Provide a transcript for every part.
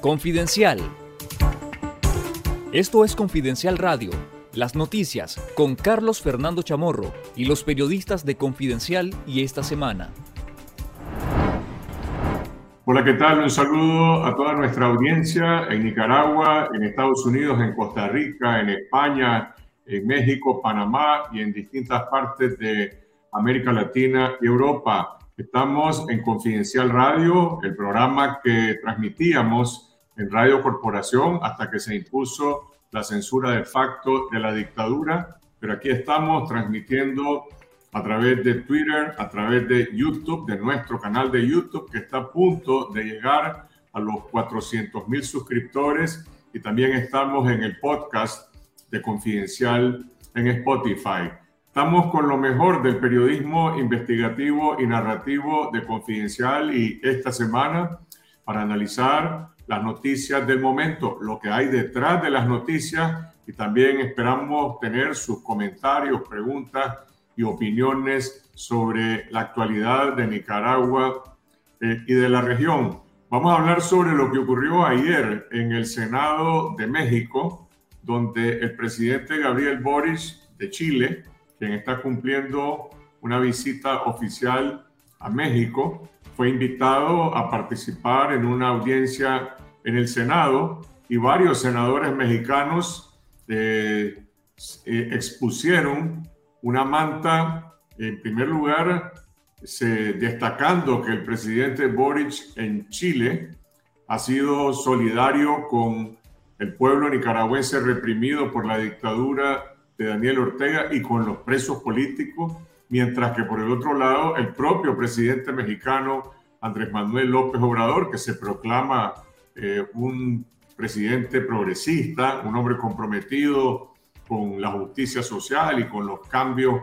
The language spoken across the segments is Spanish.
Confidencial. Esto es Confidencial Radio, las noticias con Carlos Fernando Chamorro y los periodistas de Confidencial y esta semana. Hola, ¿qué tal? Un saludo a toda nuestra audiencia en Nicaragua, en Estados Unidos, en Costa Rica, en España, en México, Panamá y en distintas partes de América Latina y Europa. Estamos en Confidencial Radio, el programa que transmitíamos en Radio Corporación hasta que se impuso la censura de facto de la dictadura. Pero aquí estamos transmitiendo a través de Twitter, a través de YouTube, de nuestro canal de YouTube, que está a punto de llegar a los 400 mil suscriptores. Y también estamos en el podcast de Confidencial en Spotify. Estamos con lo mejor del periodismo investigativo y narrativo de Confidencial y esta semana para analizar las noticias del momento, lo que hay detrás de las noticias y también esperamos tener sus comentarios, preguntas y opiniones sobre la actualidad de Nicaragua eh, y de la región. Vamos a hablar sobre lo que ocurrió ayer en el Senado de México, donde el presidente Gabriel Boris de Chile, quien está cumpliendo una visita oficial a México, fue invitado a participar en una audiencia en el Senado y varios senadores mexicanos eh, eh, expusieron una manta, en primer lugar, se, destacando que el presidente Boric en Chile ha sido solidario con el pueblo nicaragüense reprimido por la dictadura de Daniel Ortega y con los presos políticos mientras que por el otro lado el propio presidente mexicano Andrés Manuel López Obrador, que se proclama eh, un presidente progresista, un hombre comprometido con la justicia social y con los cambios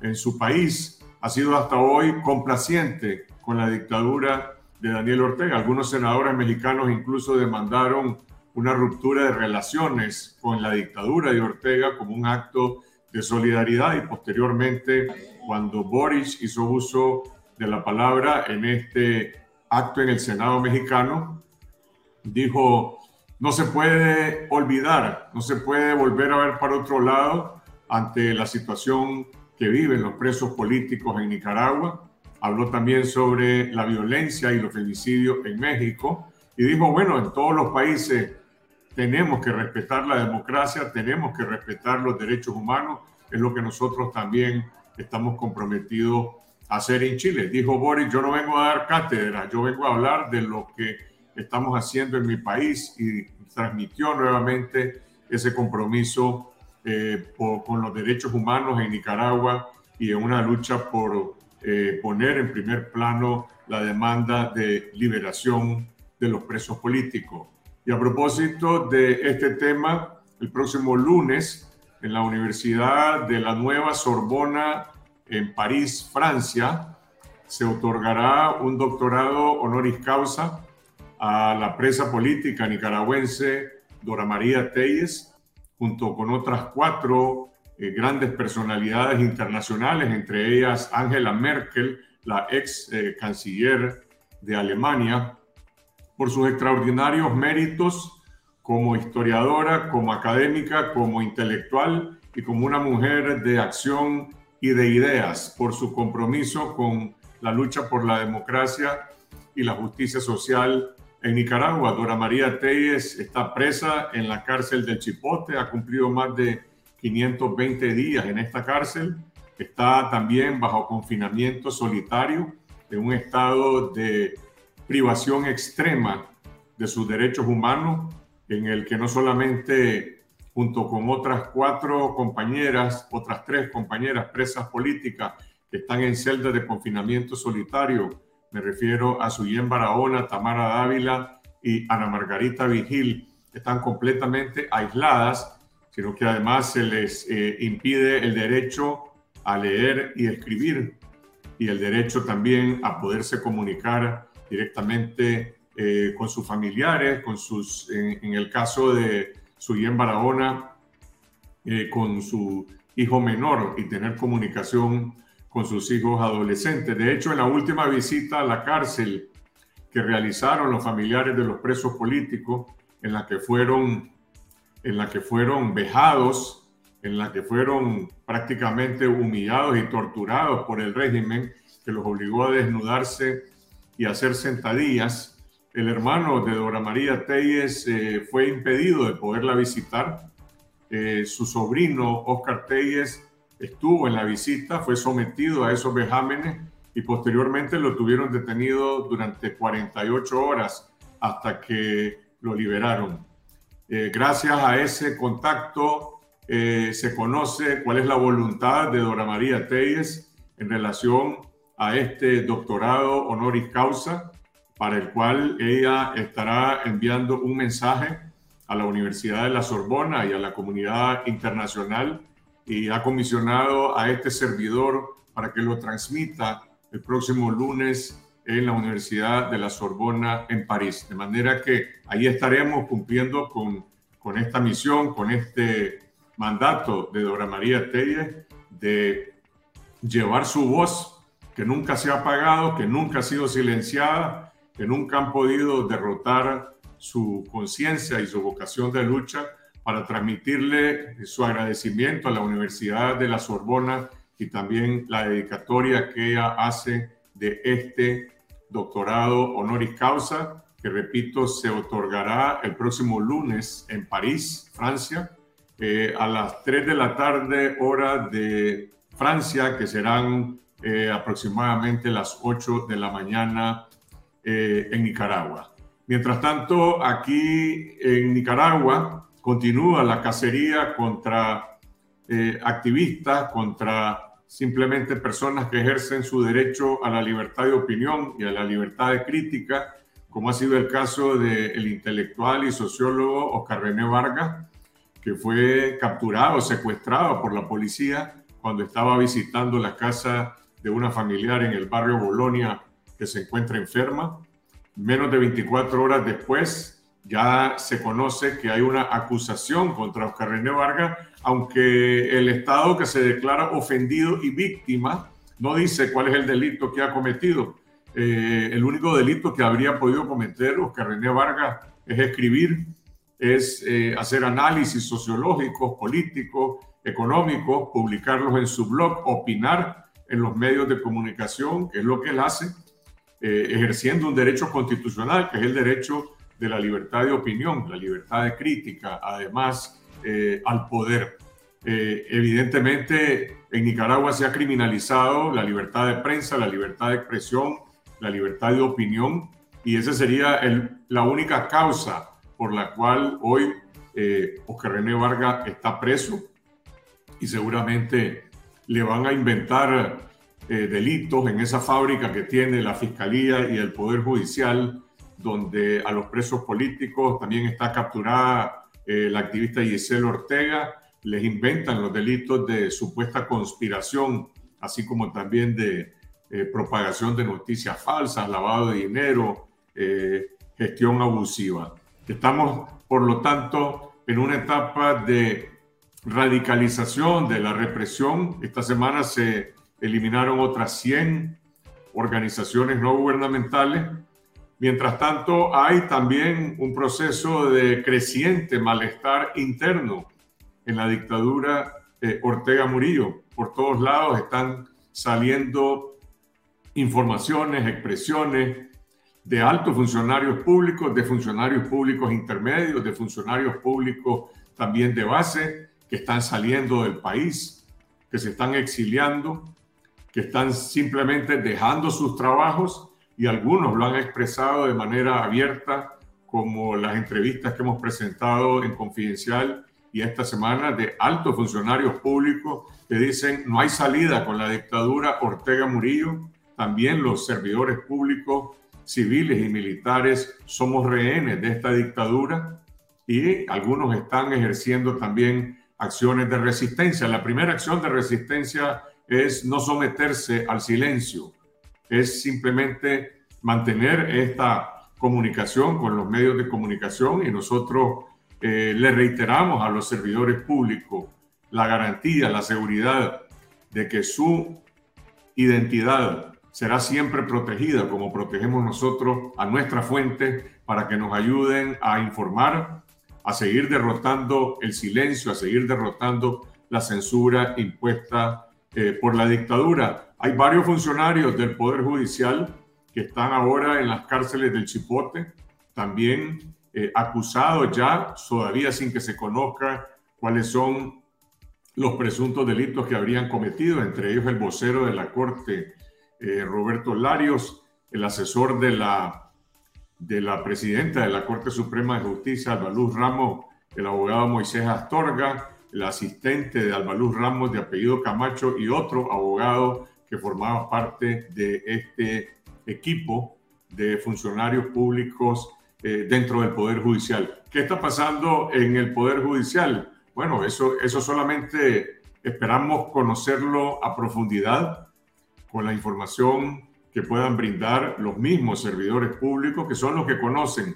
en su país, ha sido hasta hoy complaciente con la dictadura de Daniel Ortega. Algunos senadores mexicanos incluso demandaron una ruptura de relaciones con la dictadura de Ortega como un acto de solidaridad y posteriormente cuando Boris hizo uso de la palabra en este acto en el Senado mexicano, dijo, no se puede olvidar, no se puede volver a ver para otro lado ante la situación que viven los presos políticos en Nicaragua. Habló también sobre la violencia y los femicidios en México y dijo, bueno, en todos los países tenemos que respetar la democracia, tenemos que respetar los derechos humanos, es lo que nosotros también estamos comprometidos a hacer en Chile. Dijo Boris, yo no vengo a dar cátedra, yo vengo a hablar de lo que estamos haciendo en mi país y transmitió nuevamente ese compromiso eh, con los derechos humanos en Nicaragua y en una lucha por eh, poner en primer plano la demanda de liberación de los presos políticos. Y a propósito de este tema, el próximo lunes en la Universidad de la Nueva Sorbona en París, Francia, se otorgará un doctorado honoris causa a la presa política nicaragüense Dora María Telles, junto con otras cuatro eh, grandes personalidades internacionales, entre ellas Angela Merkel, la ex eh, canciller de Alemania, por sus extraordinarios méritos como historiadora, como académica, como intelectual y como una mujer de acción y de ideas, por su compromiso con la lucha por la democracia y la justicia social en Nicaragua. Dora María Telles está presa en la cárcel del Chipote, ha cumplido más de 520 días en esta cárcel, está también bajo confinamiento solitario en un estado de privación extrema de sus derechos humanos en el que no solamente junto con otras cuatro compañeras, otras tres compañeras presas políticas que están en celdas de confinamiento solitario, me refiero a Suyen Barahona, Tamara Dávila y Ana Margarita Vigil, están completamente aisladas, sino que además se les eh, impide el derecho a leer y escribir y el derecho también a poderse comunicar directamente eh, con sus familiares, con sus, en, el caso de Suyen Barahona, eh, con su hijo menor y tener comunicación con sus hijos adolescentes. De hecho, en la última visita a la cárcel que realizaron los familiares de los presos políticos en la que fueron, en la que fueron vejados, en la que fueron prácticamente humillados y torturados por el régimen que los obligó a desnudarse y hacer sentadillas. El hermano de Dora María Telles eh, fue impedido de poderla visitar. Eh, su sobrino Oscar Telles estuvo en la visita, fue sometido a esos vejámenes y posteriormente lo tuvieron detenido durante 48 horas hasta que lo liberaron. Eh, gracias a ese contacto se conoce cuál es la voluntad de Dora María Telles en relación a este doctorado honoris causa, para el cual ella estará enviando un mensaje a la Universidad de la Sorbona y a la comunidad internacional y ha comisionado a este servidor para que lo transmita el próximo lunes en la Universidad de la Sorbona en París. De manera que ahí estaremos cumpliendo con, con esta misión, con este mandato de Dora María Telle de llevar su voz que nunca se ha apagado, que nunca ha sido silenciada, que nunca han podido derrotar su conciencia y su vocación de lucha para transmitirle su agradecimiento a la Universidad de la Sorbona y también la dedicatoria que ella hace de este doctorado honoris causa, que repito, se otorgará el próximo lunes en París, Francia, eh, a las 3 de la tarde, hora de Francia, que serán eh, aproximadamente las 8 de la mañana eh, en Nicaragua. Mientras tanto, aquí en Nicaragua continúa la cacería contra eh, activistas, contra simplemente personas que ejercen su derecho a la libertad de opinión y a la libertad de crítica, como ha sido el caso del intelectual y sociólogo Oscar René Vargas, que fue capturado, secuestrado por la policía cuando estaba visitando la casa de una familiar en el barrio Bolonia que se encuentra enferma. Menos de 24 horas después ya se conoce que hay una acusación contra Oscar René Vargas, aunque el Estado que se declara ofendido y víctima no dice cuál es el delito que ha cometido. Eh, el único delito que habría podido cometer Oscar René Vargas es escribir, es eh, hacer análisis sociológicos, políticos, económicos, publicarlos en su blog, opinar en los medios de comunicación, que es lo que él hace, eh, ejerciendo un derecho constitucional, que es el derecho de la libertad de opinión, la libertad de crítica, además eh, al poder. Eh, evidentemente, en Nicaragua se ha criminalizado la libertad de prensa, la libertad de expresión, la libertad de opinión, y esa sería la única causa por la cual hoy Oscar René Vargas está preso y seguramente le van a inventar eh, delitos en esa fábrica que tiene la Fiscalía y el Poder Judicial, donde a los presos políticos también está capturada eh, la activista Giselle Ortega, les inventan los delitos de supuesta conspiración, así como también de eh, propagación de noticias falsas, lavado de dinero, gestión abusiva. Estamos, por lo tanto, en una etapa de radicalización de la represión. Esta semana se eliminaron otras 100 organizaciones no gubernamentales. Mientras tanto, hay también un proceso de creciente malestar interno en la dictadura Ortega Murillo. Por todos lados están saliendo informaciones, expresiones de altos funcionarios públicos, de funcionarios públicos intermedios, de funcionarios públicos también de base, que están saliendo del país, que se están exiliando, que están simplemente dejando sus trabajos y algunos lo han expresado de manera abierta, como las entrevistas que hemos presentado en Confidencial y esta semana de altos funcionarios públicos que dicen no hay salida con la dictadura Ortega Murillo, también los servidores públicos, civiles y militares somos rehenes de esta dictadura y algunos están ejerciendo también acciones de resistencia. La primera acción de resistencia es no someterse al silencio, es simplemente mantener esta comunicación con los medios de comunicación y nosotros eh, le reiteramos a los servidores públicos la garantía, la seguridad de que su identidad será siempre protegida, como protegemos nosotros a nuestra fuente para que nos ayuden a informar, a seguir derrotando el silencio, a seguir derrotando la censura impuesta eh, por la dictadura. Hay varios funcionarios del Poder Judicial que están ahora en las cárceles del Chipote, también eh, acusados ya, todavía sin que se conozca cuáles son los presuntos delitos que habrían cometido, entre ellos el vocero de la Corte eh, Roberto Larios, el asesor de la, de la presidenta de la Corte Suprema de Justicia, Albaluz Ramos, el abogado Moisés Astorga, el asistente de Albaluz Ramos de apellido Camacho y otro abogado que formaba parte de este equipo de funcionarios públicos eh, dentro del Poder Judicial. ¿Qué está pasando en el Poder Judicial? Bueno, eso, eso solamente esperamos conocerlo a profundidad con la información que puedan brindar los mismos servidores públicos, que son los que conocen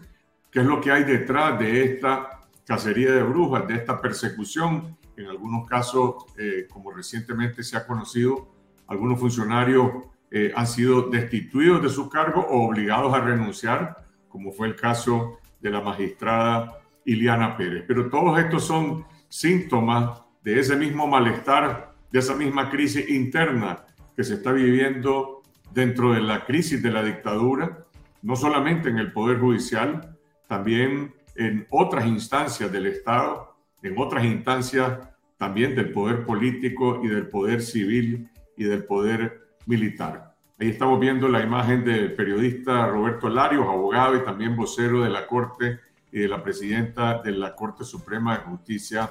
qué es lo que hay detrás de esta cacería de brujas, de esta persecución. En algunos casos, eh, como recientemente se ha conocido, algunos funcionarios eh, han sido destituidos de su cargo o obligados a renunciar, como fue el caso de la magistrada Iliana Pérez. Pero todos estos son síntomas de ese mismo malestar, de esa misma crisis interna que se está viviendo dentro de la crisis de la dictadura, no solamente en el Poder Judicial, también en otras instancias del Estado, en otras instancias también del poder político y del poder civil y del poder militar. Ahí estamos viendo la imagen del periodista Roberto Larios, abogado y también vocero de la Corte y de la presidenta de la Corte Suprema de Justicia,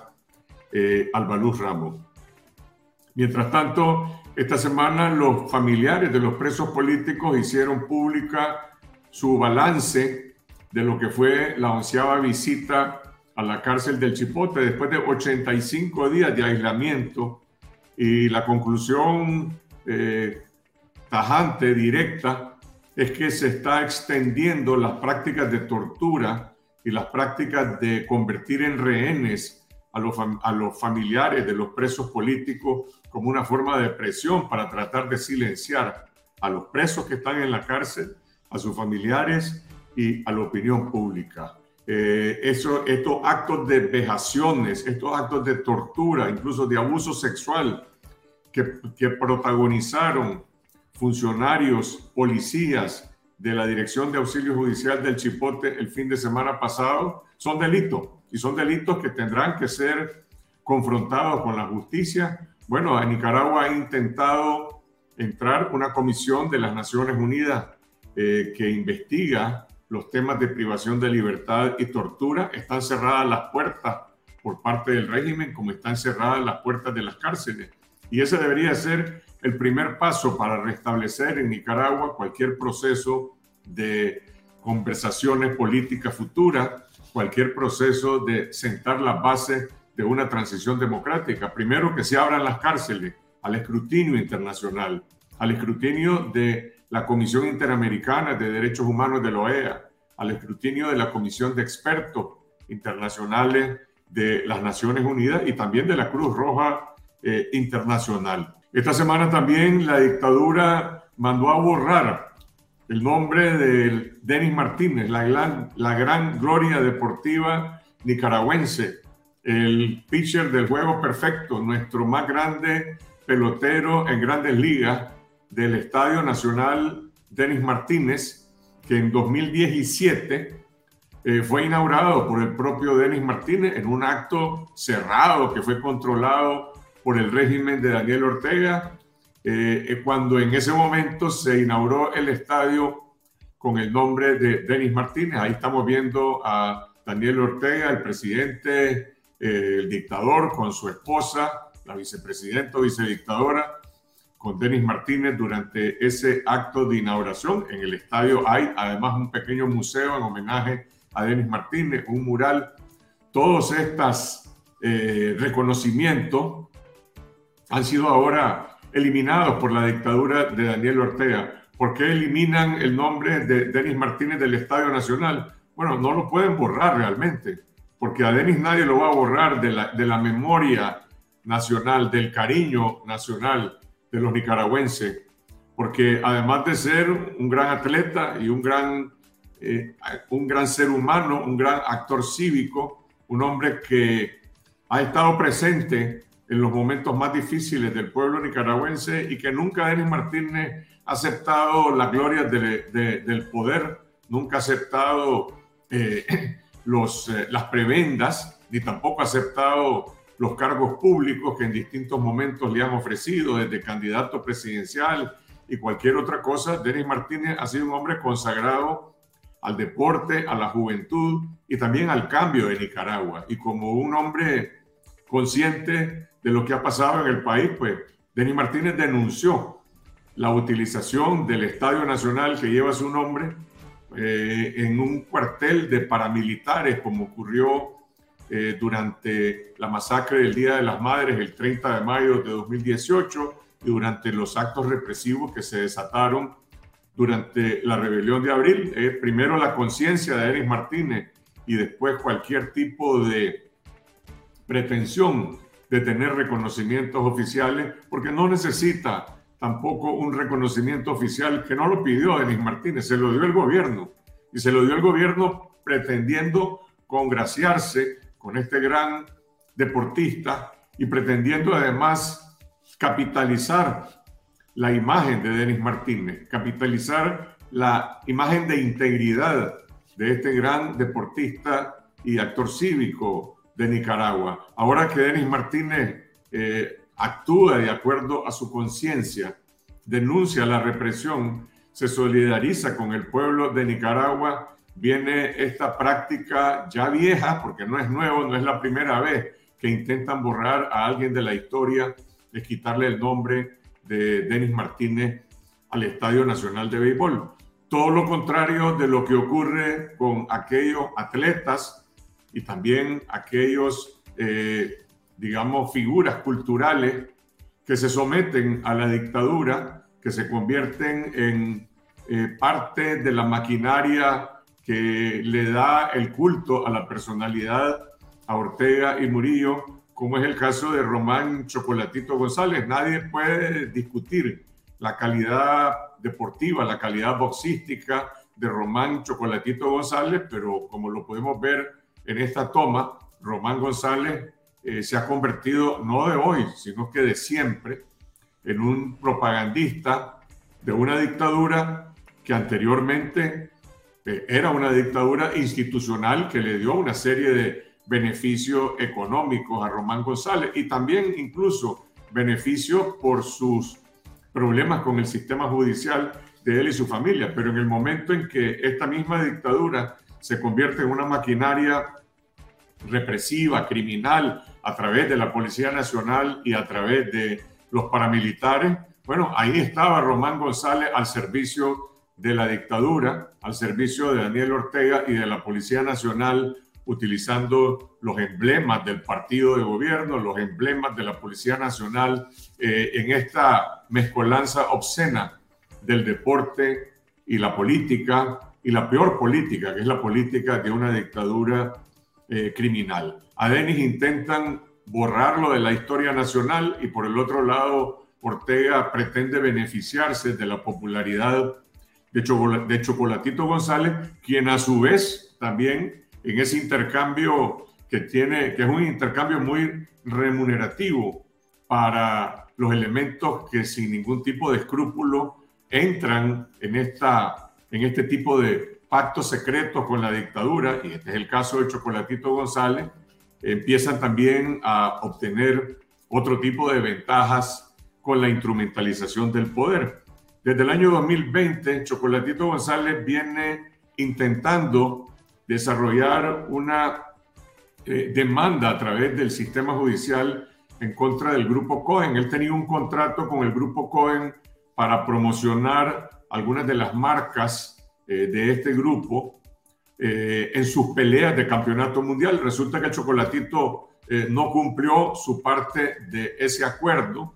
eh, Albaluz Ramos. Mientras tanto, esta semana los familiares de los presos políticos hicieron pública su balance de lo que fue la onceava visita a la cárcel del Chipote después de 85 días de aislamiento y la conclusión eh, tajante, directa, es que se está extendiendo las prácticas de tortura y las prácticas de convertir en rehenes a los, a los familiares de los presos políticos como una forma de presión para tratar de silenciar a los presos que están en la cárcel, a sus familiares y a la opinión pública. Eh, eso, estos actos de vejaciones, estos actos de tortura, incluso de abuso sexual que, que protagonizaron funcionarios, policías de la Dirección de Auxilio Judicial del Chipote el fin de semana pasado, son delitos y son delitos que tendrán que ser confrontados con la justicia bueno, en Nicaragua ha intentado entrar una comisión de las Naciones Unidas eh, que investiga los temas de privación de libertad y tortura. Están cerradas las puertas por parte del régimen, como están cerradas las puertas de las cárceles. Y ese debería ser el primer paso para restablecer en Nicaragua cualquier proceso de conversaciones políticas futuras, cualquier proceso de sentar las bases de una transición democrática. Primero, que se abran las cárceles al escrutinio internacional, al escrutinio de la Comisión Interamericana de Derechos Humanos de la OEA, al escrutinio de la Comisión de Expertos Internacionales de las Naciones Unidas y también de la Cruz Roja eh, Internacional. Esta semana también la dictadura mandó a borrar el nombre de Denis Martínez, la gran, la gran gloria deportiva nicaragüense, el pitcher del juego perfecto, nuestro más grande pelotero en grandes ligas del Estadio Nacional Denis Martínez, que en 2017 eh, fue inaugurado por el propio Denis Martínez en un acto cerrado que fue controlado por el régimen de Daniel Ortega, eh, eh, cuando en ese momento se inauguró el estadio con el nombre de Denis Martínez. Ahí estamos viendo a Daniel Ortega, el presidente el dictador con su esposa, la vicepresidenta o vicedictadora, con Denis Martínez durante ese acto de inauguración. En el estadio hay además un pequeño museo en homenaje a Denis Martínez, un mural. Todos estos eh, reconocimientos han sido ahora eliminados por la dictadura de Daniel Ortega. ¿Por qué eliminan el nombre de Denis Martínez del Estadio Nacional? Bueno, no lo pueden borrar realmente porque a Denis nadie lo va a borrar de la, de la memoria nacional, del cariño nacional de los nicaragüenses porque además de ser un gran atleta y un gran, eh, un gran ser humano, un gran actor cívico, un hombre que ha estado presente en los momentos más difíciles del pueblo nicaragüense y que nunca Denis Martínez ha aceptado la gloria del poder, nunca ha aceptado eh, los, eh, las prebendas, ni tampoco ha aceptado los cargos públicos que en distintos momentos le han ofrecido, desde candidato presidencial y cualquier otra cosa. Denis Martínez ha sido un hombre consagrado al deporte, a la juventud y también al cambio de Nicaragua. Y como un hombre consciente de lo que ha pasado en el país, pues Denis Martínez denunció la utilización del Estadio Nacional que lleva su nombre eh, en un cuartel de paramilitares, como ocurrió eh, durante la masacre del Día de las Madres el 30 de mayo de 2018 y durante los actos represivos que se desataron durante la rebelión de abril. Eh, primero la conciencia de Eris Martínez y después cualquier tipo de pretensión de tener reconocimientos oficiales, porque no necesita tampoco un reconocimiento oficial que no lo pidió Denis Martínez, se lo dio el gobierno. Y se lo dio el gobierno pretendiendo congraciarse con este gran deportista y pretendiendo además capitalizar la imagen de Denis Martínez, capitalizar la imagen de integridad de este gran deportista y actor cívico de Nicaragua. Ahora que Denis Martínez eh, actúa de acuerdo a su conciencia, denuncia la represión, se solidariza con el pueblo de Nicaragua, viene esta práctica ya vieja, porque no es nuevo, no es la primera vez que intentan borrar a alguien de la historia, de quitarle el nombre de Denis Martínez al Estadio Nacional de Béisbol. Todo lo contrario de lo que ocurre con aquellos atletas y también aquellos eh, digamos, figuras culturales que se someten a la dictadura, que se convierten en eh, parte de la maquinaria que le da el culto a la personalidad a Ortega y Murillo, como es el caso de Román Chocolatito González. Nadie puede discutir la calidad deportiva, la calidad boxística de Román Chocolatito González, pero como lo podemos ver en esta toma, Román González eh, se ha convertido, no de hoy, sino que de siempre, en un propagandista de una dictadura que anteriormente era una dictadura institucional que le dio una serie de beneficios económicos a Román González y también incluso beneficios por sus problemas con el sistema judicial de él y su familia. Pero en el momento en que esta misma dictadura se convierte en una maquinaria represiva, criminal, a través de la Policía Nacional y a través de los paramilitares. Bueno, ahí estaba Román González al servicio de la dictadura, al servicio de Daniel Ortega y de la Policía Nacional, utilizando los emblemas del partido de gobierno, los emblemas de la Policía Nacional, eh, en esta mezcolanza obscena del deporte y la política, y la peor política, que es la política de una dictadura eh, criminal. A Denis intentan borrarlo de la historia nacional y por el otro lado Ortega pretende beneficiarse de la popularidad de, de Chocolatito González, quien a su vez también en ese intercambio que tiene, que es un intercambio muy remunerativo para los elementos que sin ningún tipo de escrúpulo entran en, esta, en este tipo de pactos secretos con la dictadura, y este es el caso de Chocolatito González, empiezan también a obtener otro tipo de ventajas con la instrumentalización del poder. Desde el año 2020, Chocolatito González viene intentando desarrollar una eh, demanda a través del sistema judicial en contra del grupo Cohen. Él tenía un contrato con el grupo Cohen para promocionar algunas de las marcas eh, de este grupo eh, en sus peleas de campeonato mundial. Resulta que el Chocolatito eh, no cumplió su parte de ese acuerdo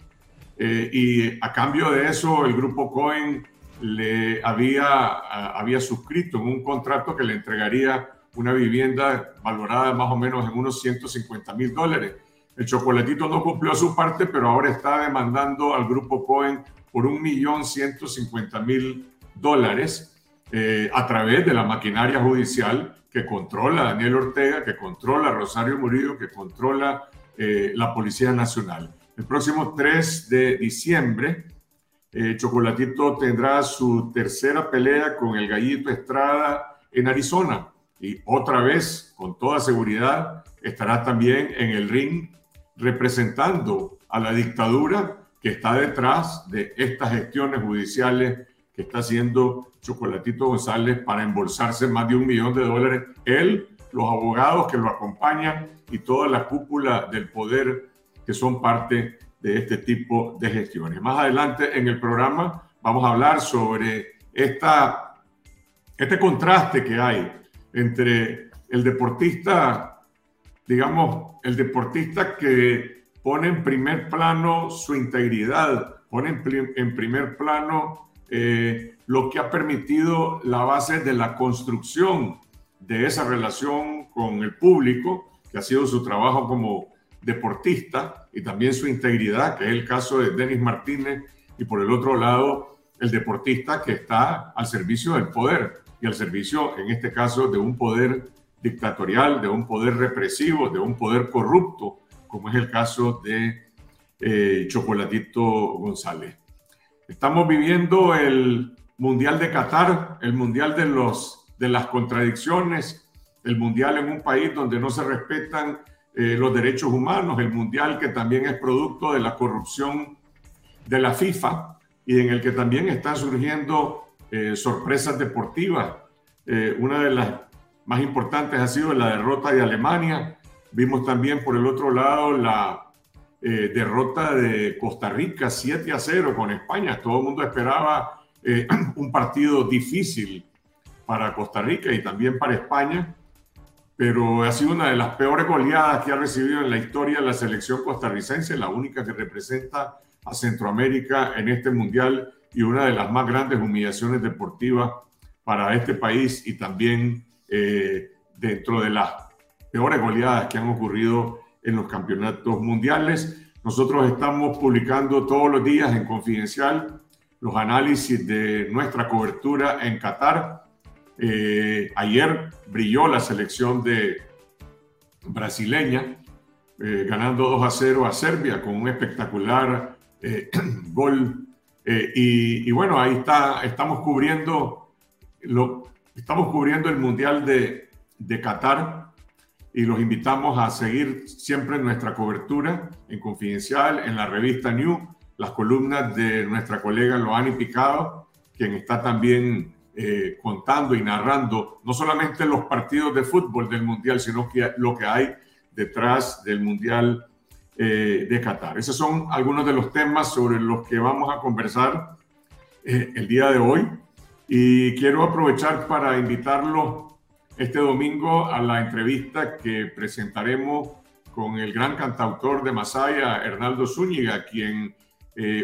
y a cambio de eso el grupo Cohen le había, había suscrito en un contrato que le entregaría una vivienda valorada más o menos en unos 150 mil dólares. El Chocolatito no cumplió su parte, pero ahora está demandando al grupo Cohen por 1.150.000 dólares eh, a través de la maquinaria judicial que controla Daniel Ortega, que controla Rosario Murillo, que controla eh, la Policía Nacional. El próximo 3 de diciembre, eh, Chocolatito tendrá su tercera pelea con el Gallito Estrada en Arizona y otra vez, con toda seguridad, estará también en el ring representando a la dictadura que está detrás de estas gestiones judiciales que está haciendo Chocolatito González para embolsarse más de un millón de dólares. Él, los abogados que lo acompañan y toda la cúpula del poder que son parte de este tipo de gestiones. Más adelante en el programa vamos a hablar sobre esta, este contraste que hay entre el deportista, digamos, el deportista que pone en primer plano su integridad, pone en, primer plano eh, lo que ha permitido la base de la construcción de esa relación con el público, que ha sido su trabajo como deportista y también su integridad, que es el caso de Denis Martínez, y por el otro lado, el deportista que está al servicio del poder y al servicio, en este caso, de un poder dictatorial, de un poder represivo, de un poder corrupto, como es el caso de eh, Chocolatito González. Estamos viviendo el Mundial de Qatar, el Mundial de, los, de las contradicciones, el Mundial en un país donde no se respetan eh, los derechos humanos, el Mundial que también es producto de la corrupción de la FIFA y en el que también están surgiendo eh, sorpresas deportivas. Eh, una de las más importantes ha sido la derrota de Alemania. Vimos también por el otro lado la derrota de Costa Rica 7 a 0 con España. Todo el mundo esperaba un partido difícil para Costa Rica y también para España pero ha sido una de las peores goleadas que ha recibido en la historia la selección costarricense, la única que representa a Centroamérica en este mundial y una de las más grandes humillaciones deportivas para este país y también eh, dentro de las peores goleadas que han ocurrido en los campeonatos mundiales. Nosotros estamos publicando todos los días en Confidencial los análisis de nuestra cobertura en Qatar eh, ayer brilló la selección de brasileña, eh, ganando 2 a 0 a Serbia con un espectacular eh, gol. Y, bueno, ahí está, estamos cubriendo, lo, estamos cubriendo el Mundial de, de Qatar y los invitamos a seguir siempre nuestra cobertura en Confidencial, en la revista New, las columnas de nuestra colega Loani Picado, quien está también eh, contando y narrando no solamente los partidos de fútbol del Mundial, sino que lo que hay detrás del Mundial eh, de Qatar. Esos son algunos de los temas sobre los que vamos a conversar eh, el día de hoy. Y quiero aprovechar para invitarlo este domingo a la entrevista que presentaremos con el gran cantautor de Masaya, Hernaldo Zúñiga, quien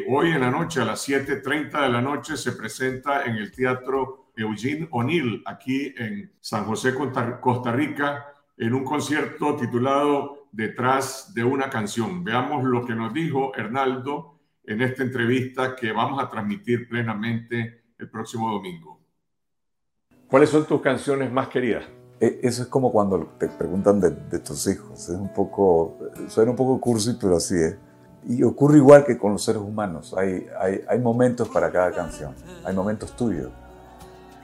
hoy en la noche, a las 7.30 de la noche, se presenta en el Teatro Eugene O'Neill aquí en San José, Costa Rica, en un concierto titulado Detrás de una canción. Veamos lo que nos dijo Hernaldo en esta entrevista que vamos a transmitir plenamente el próximo domingo. ¿Cuáles son tus canciones más queridas? E, eso es como cuando te preguntan de, tus hijos. Es un poco, suena un poco cursi, pero así es. Y ocurre igual que con los seres humanos. Hay, hay, hay momentos para cada canción. Hay momentos tuyos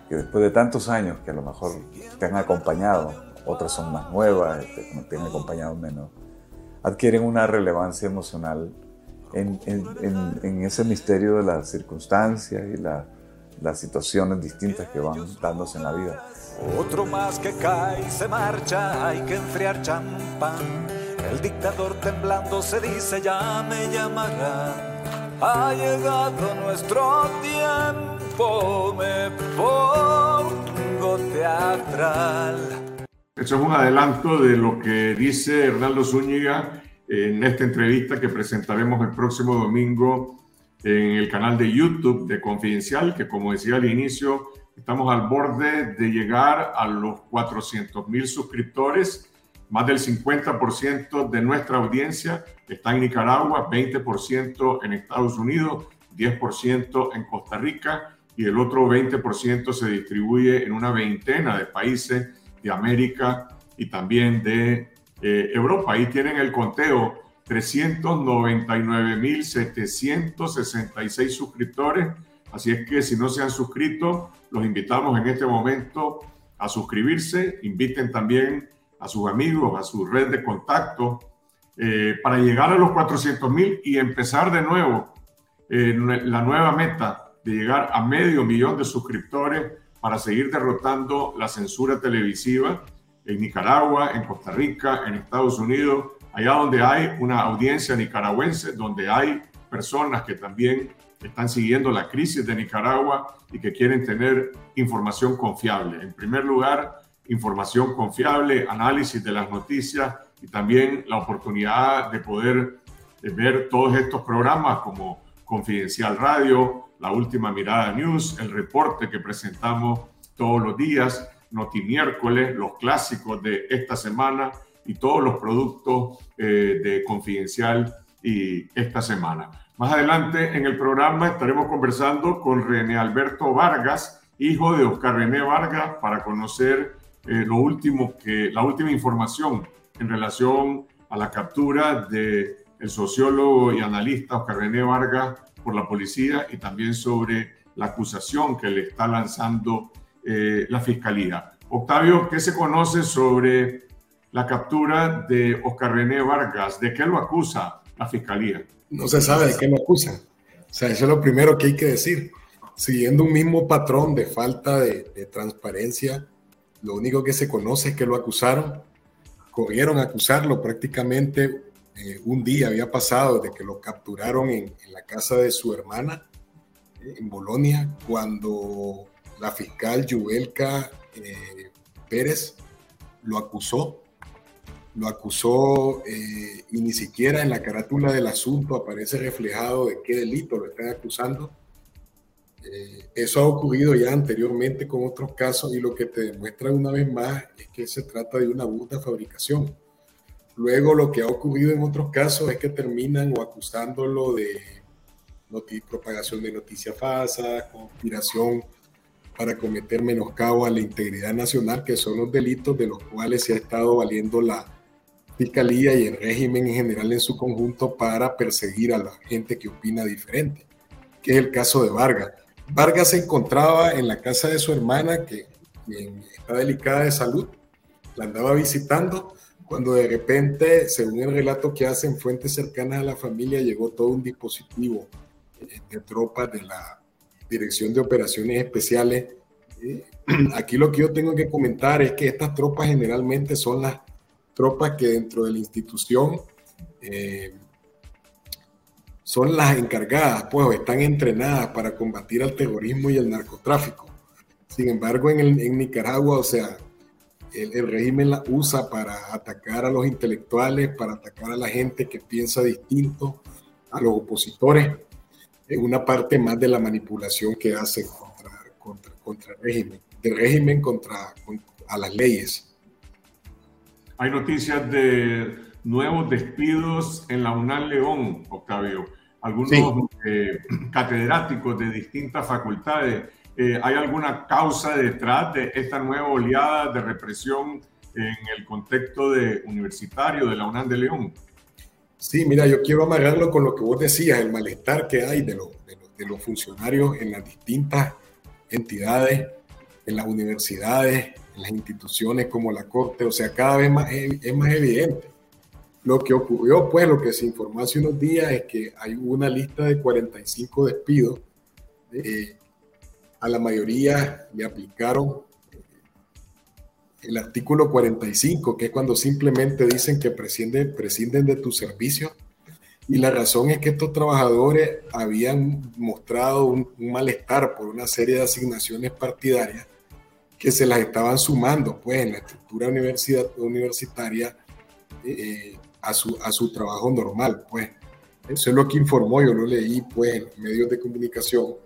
que después de tantos años que a lo mejor te han acompañado, otras son más nuevas, te, te han acompañado menos, adquieren una relevancia emocional en, en, en, ese misterio de las circunstancias y las situaciones distintas que van dándose en la vida. Otro más que cae y se marcha, hay que enfriar champán. El dictador temblando se dice ya me llamarán. Ha llegado nuestro tiempo me pongo teatral. Eso es un adelanto de lo que dice Hernaldo Zúñiga en esta entrevista que presentaremos el próximo domingo en el canal de YouTube de Confidencial, que como decía al inicio, estamos al borde de llegar a los 400 mil suscriptores. Más del 50% de nuestra audiencia está en Nicaragua, 20% en Estados Unidos, 10% en Costa Rica y el otro 20% se distribuye en una veintena de países de América y también de eh, Europa. Ahí tienen el conteo, 399.766 suscriptores. Así es que si no se han suscrito, los invitamos en este momento a suscribirse. Inviten también a sus amigos, a su red de contacto, eh, para llegar a los 400.000 y empezar de nuevo eh, la nueva meta de llegar a medio millón de suscriptores para seguir derrotando la censura televisiva en Nicaragua, en Costa Rica, en Estados Unidos, allá donde hay una audiencia nicaragüense, donde hay personas que también están siguiendo la crisis de Nicaragua y que quieren tener información confiable. En primer lugar, información confiable, análisis de las noticias y también la oportunidad de poder ver todos estos programas como Confidencial Radio, La Última Mirada News, el reporte que presentamos todos los días, Noti Miércoles, los clásicos de esta semana y todos los productos eh, de Confidencial y esta semana. Más adelante en el programa estaremos conversando con René Alberto Vargas, hijo de Oscar René Vargas, para conocer eh, lo último que, la última información en relación a la captura de el sociólogo y analista Oscar René Vargas por la policía y también sobre la acusación que le está lanzando eh, la fiscalía. Octavio, ¿qué se conoce sobre la captura de Oscar René Vargas? ¿De qué lo acusa la fiscalía? No se sabe de qué lo acusa. O sea, eso es lo primero que hay que decir. Siguiendo un mismo patrón de falta de, de transparencia, lo único que se conoce es que lo acusaron, corrieron a acusarlo prácticamente eh, un día había pasado de que lo capturaron en, la casa de su hermana eh, en Bolonia cuando la fiscal Yubelka eh, Pérez lo acusó. Lo acusó y ni siquiera en la carátula del asunto aparece reflejado de qué delito lo están acusando. eso ha ocurrido ya anteriormente con otros casos y lo que te demuestra una vez más es que se trata de una burda fabricación Luego lo que ha ocurrido en otros casos es que terminan o acusándolo de propagación de noticias falsas, conspiración para cometer menoscabo a la integridad nacional, que son los delitos de los cuales se ha estado valiendo la Fiscalía y el régimen en general en su conjunto para perseguir a la gente que opina diferente, que es el caso de Vargas. Vargas se encontraba en la casa de su hermana, que está delicada de salud, la andaba visitando cuando de repente, según el relato que hacen fuentes cercanas a la familia, llegó todo un dispositivo eh, de tropas de la Dirección de Operaciones Especiales. Eh, aquí lo que yo tengo que comentar es que estas tropas generalmente son las tropas que dentro de la institución eh, son las encargadas, pues, están entrenadas para combatir al terrorismo y el narcotráfico. Sin embargo, en, en Nicaragua, o sea, el, régimen la usa para atacar a los intelectuales, para atacar a la gente que piensa distinto, a los opositores. Es una parte más de la manipulación que hace contra, contra, contra el régimen, del régimen contra, a las leyes. Hay noticias de nuevos despidos en la UNAM León, Octavio. Algunos eh, catedráticos de distintas facultades eh, ¿Hay alguna causa detrás de esta nueva oleada de represión en el contexto universitario de la UNAM de León? Sí, mira, yo quiero amarrarlo con lo que vos decías, el malestar que hay de, de, los funcionarios en las distintas entidades, en las universidades, en las instituciones como la Corte, o sea, cada vez más es, más evidente. Lo que ocurrió, pues, lo que se informó hace unos días es que hay una lista de 45 despidos eh, a la mayoría le aplicaron el artículo 45, que es cuando simplemente dicen que prescinden, prescinden de tu servicio. Y la razón es que estos trabajadores habían mostrado un, malestar por una serie de asignaciones partidarias que se las estaban sumando pues, en la estructura universidad, universitaria eh, a, su, a su trabajo normal. Pues. Eso es lo que informó, yo lo leí pues, en medios de comunicación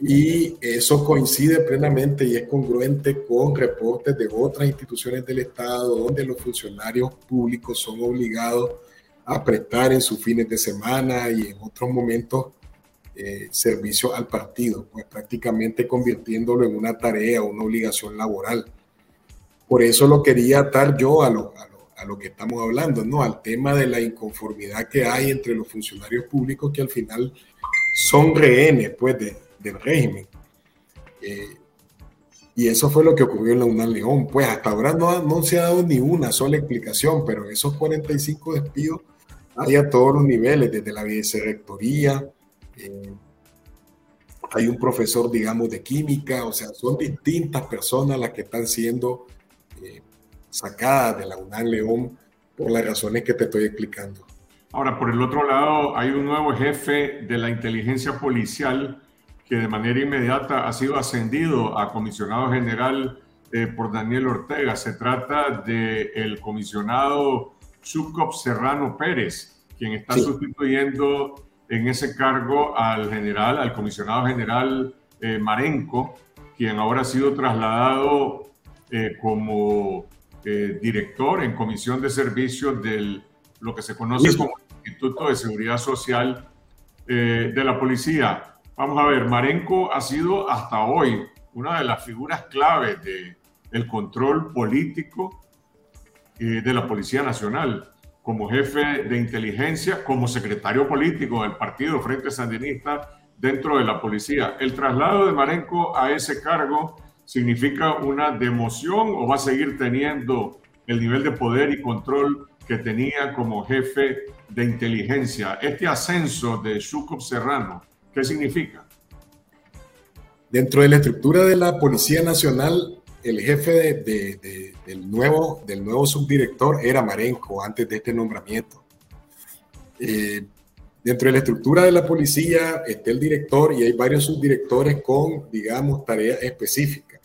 y eso coincide plenamente y es congruente con reportes de otras instituciones del Estado donde los funcionarios públicos son obligados a prestar en sus fines de semana y en otros momentos eh, servicio al partido, pues prácticamente convirtiéndolo en una tarea, una obligación laboral. Por eso lo quería atar yo a lo, a lo, que estamos hablando, ¿no? Al tema de la inconformidad que hay entre los funcionarios públicos que al final son rehenes, pues, del régimen. Eh, y eso fue lo que ocurrió en la UNAM León. Pues hasta ahora no, no se ha dado ni una sola explicación, pero esos 45 despidos hay a todos los niveles, desde la vicerrectoría, eh, hay un profesor, digamos, de química, o sea, son distintas personas las que están siendo eh, sacadas de la UNAM León por las razones que te estoy explicando. Ahora, por el otro lado, hay un nuevo jefe de la inteligencia policial que de manera inmediata ha sido ascendido a comisionado general eh, por Daniel Ortega. Se trata del el comisionado Chukov Serrano Pérez, quien está sustituyendo en ese cargo al general, al comisionado general eh, Marenco, quien ahora ha sido trasladado eh, como director en comisión de servicios de lo que se conoce como Instituto de Seguridad Social de la Policía. Vamos a ver, Marenco ha sido hasta hoy una de las figuras claves del control político eh, de la Policía Nacional, como jefe de inteligencia, como secretario político del Partido Frente Sandinista dentro de la policía. El traslado de Marenco a ese cargo significa una democión o va a seguir teniendo el nivel de poder y control que tenía como jefe de inteligencia. Este ascenso de Shukov Serrano ¿Qué significa? Dentro de la estructura de la Policía Nacional, el jefe del, nuevo, subdirector era Marenco antes de este nombramiento. Eh, dentro de la estructura de la policía está el director y hay varios subdirectores con, digamos, tareas específicas.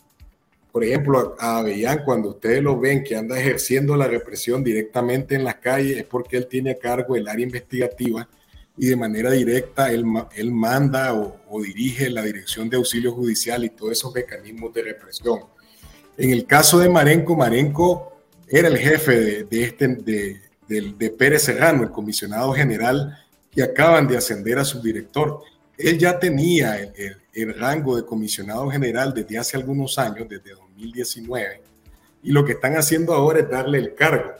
Por ejemplo, a Avellán, cuando ustedes lo ven que anda ejerciendo la represión directamente en las calles, es porque él tiene a cargo el área investigativa y de manera directa él, él manda o, dirige la Dirección de Auxilio Judicial y todos esos mecanismos de represión. En el caso de Marenco, Marenco era el jefe de, este, de, de, Pérez Serrano, el comisionado general, que acaban de ascender a subdirector. Él ya tenía el, el, rango de comisionado general desde hace algunos años, desde 2019, y lo que están haciendo ahora es darle el cargo.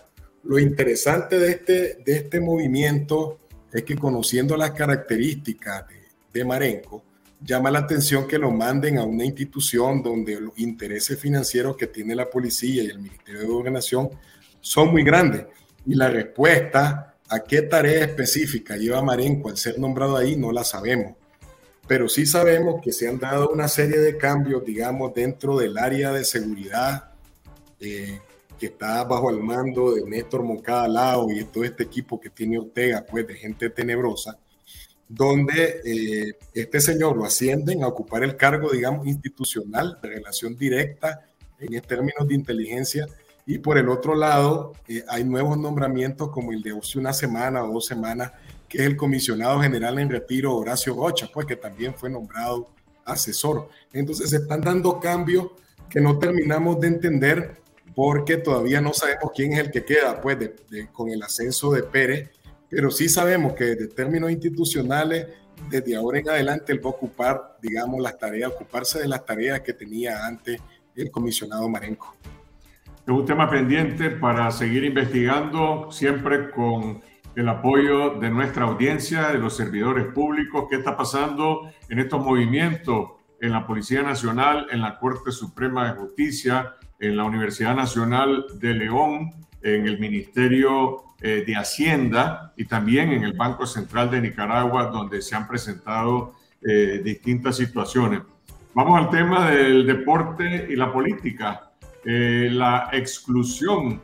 Lo interesante de este, de este movimiento es que conociendo las características de, Marenco, llama la atención que lo manden a una institución donde los intereses financieros que tiene la policía y el Ministerio de Gobernación son muy grandes. Y la respuesta a qué tarea específica lleva Marenco al ser nombrado ahí no la sabemos. Pero sí sabemos que se han dado una serie de cambios, digamos, dentro del área de seguridad eh, que está bajo el mando de Néstor Moncada Lao y todo este equipo que tiene Ortega, pues de gente tenebrosa, donde eh, este señor lo ascienden a ocupar el cargo, digamos, institucional de relación directa en términos de inteligencia. Y por el otro lado, eh, hay nuevos nombramientos como el de hace una semana o dos semanas, que es el comisionado general en retiro Horacio Rocha, pues que también fue nombrado asesor. Entonces se están dando cambios que no terminamos de entender porque todavía no sabemos quién es el que queda pues, con el ascenso de Pérez, pero sí sabemos que desde términos institucionales, desde ahora en adelante, él va a ocupar, digamos, las tareas, ocuparse de las tareas que tenía antes el comisionado Marenco. Es un tema pendiente para seguir investigando, siempre con el apoyo de nuestra audiencia, de los servidores públicos, qué está pasando en estos movimientos en la Policía Nacional, en la Corte Suprema de Justicia, en la Universidad Nacional de León, en el Ministerio eh, de Hacienda y también en el Banco Central de Nicaragua, donde se han presentado eh, distintas situaciones. Vamos al tema del deporte y la política. Eh, la exclusión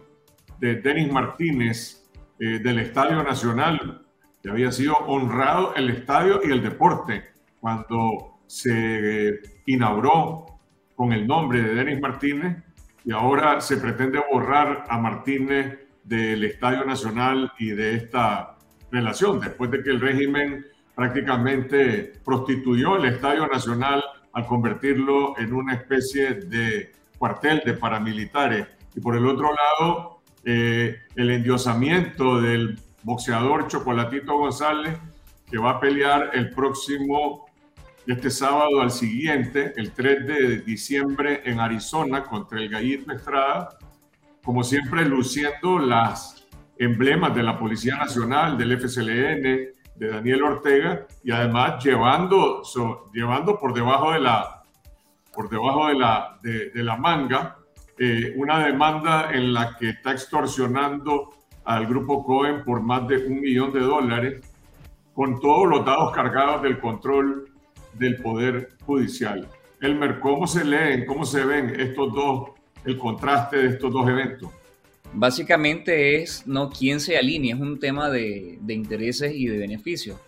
de Denis Martínez del Estadio Nacional, que había sido honrado el estadio y el deporte cuando se inauguró con el nombre de Denis Martínez y ahora se pretende borrar a Martínez del Estadio Nacional y de esta relación, después de que el régimen prácticamente prostituyó el Estadio Nacional al convertirlo en una especie de cuartel de paramilitares. Y por el otro lado, eh, el endiosamiento del boxeador Chocolatito González, que va a pelear el próximo este sábado al siguiente, el 3 de diciembre en Arizona contra el Gallito Estrada, como siempre luciendo las emblemas de la Policía Nacional, del FCLN, de Daniel Ortega y además llevando, llevando por debajo de la, por debajo de la, de, la manga eh, una demanda en la que está extorsionando al grupo Cohen por más de un millón de dólares con todos los dados cargados del control del Poder Judicial. Elmer, ¿cómo se leen, cómo se ven estos dos, el contraste de estos dos eventos? Básicamente es no quién se alinea, es un tema de, de intereses y de beneficios.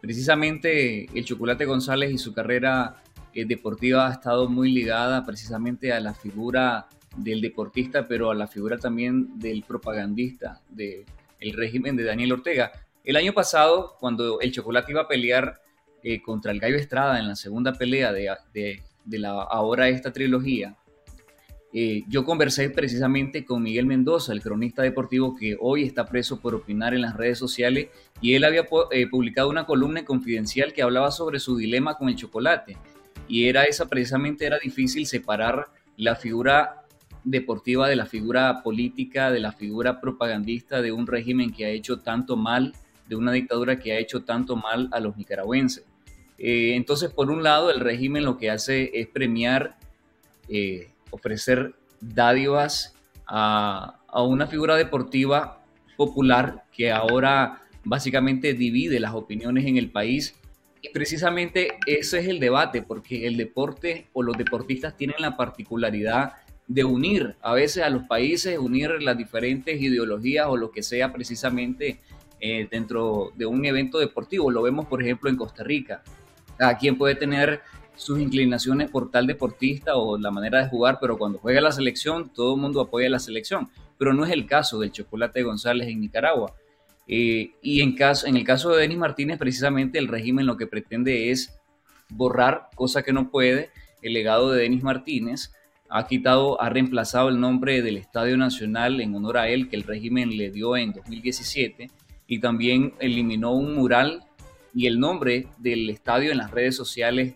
Precisamente el Chocolate González y su carrera eh, deportiva ha estado muy ligada precisamente a la figura del deportista, pero a la figura también del propagandista del régimen de Daniel Ortega. El año pasado, cuando el Chocolate iba a pelear eh, contra el Gallo Estrada en la segunda pelea de, de, la ahora esta trilogía, eh, yo conversé precisamente con Miguel Mendoza, el cronista deportivo que hoy está preso por opinar en las redes sociales, y él había eh, publicado una columna confidencial que hablaba sobre su dilema con el chocolate. Y era esa precisamente, era difícil separar la figura deportiva de la figura política, de la figura propagandista de un régimen que ha hecho tanto mal, de una dictadura que ha hecho tanto mal a los nicaragüenses. Eh, entonces, por un lado, el régimen lo que hace es premiar, eh, ofrecer dádivas a, una figura deportiva popular que ahora básicamente divide las opiniones en el país. Y precisamente ese es el debate, porque el deporte o los deportistas tienen la particularidad de unir a veces a los países, unir las diferentes ideologías o lo que sea precisamente eh, dentro de un evento deportivo. Lo vemos, por ejemplo, en Costa Rica. Cada quien puede tener sus inclinaciones por tal deportista o la manera de jugar, pero cuando juega la selección, todo el mundo apoya la selección. Pero no es el caso del Chocolate González en Nicaragua. Eh, y en, caso, en el caso de Denis Martínez, precisamente el régimen lo que pretende es borrar, cosa que no puede, el legado de Denis Martínez. Ha quitado, ha reemplazado el nombre del Estadio Nacional en honor a él que el régimen le dio en 2017 y también eliminó un mural y el nombre del estadio en las redes sociales,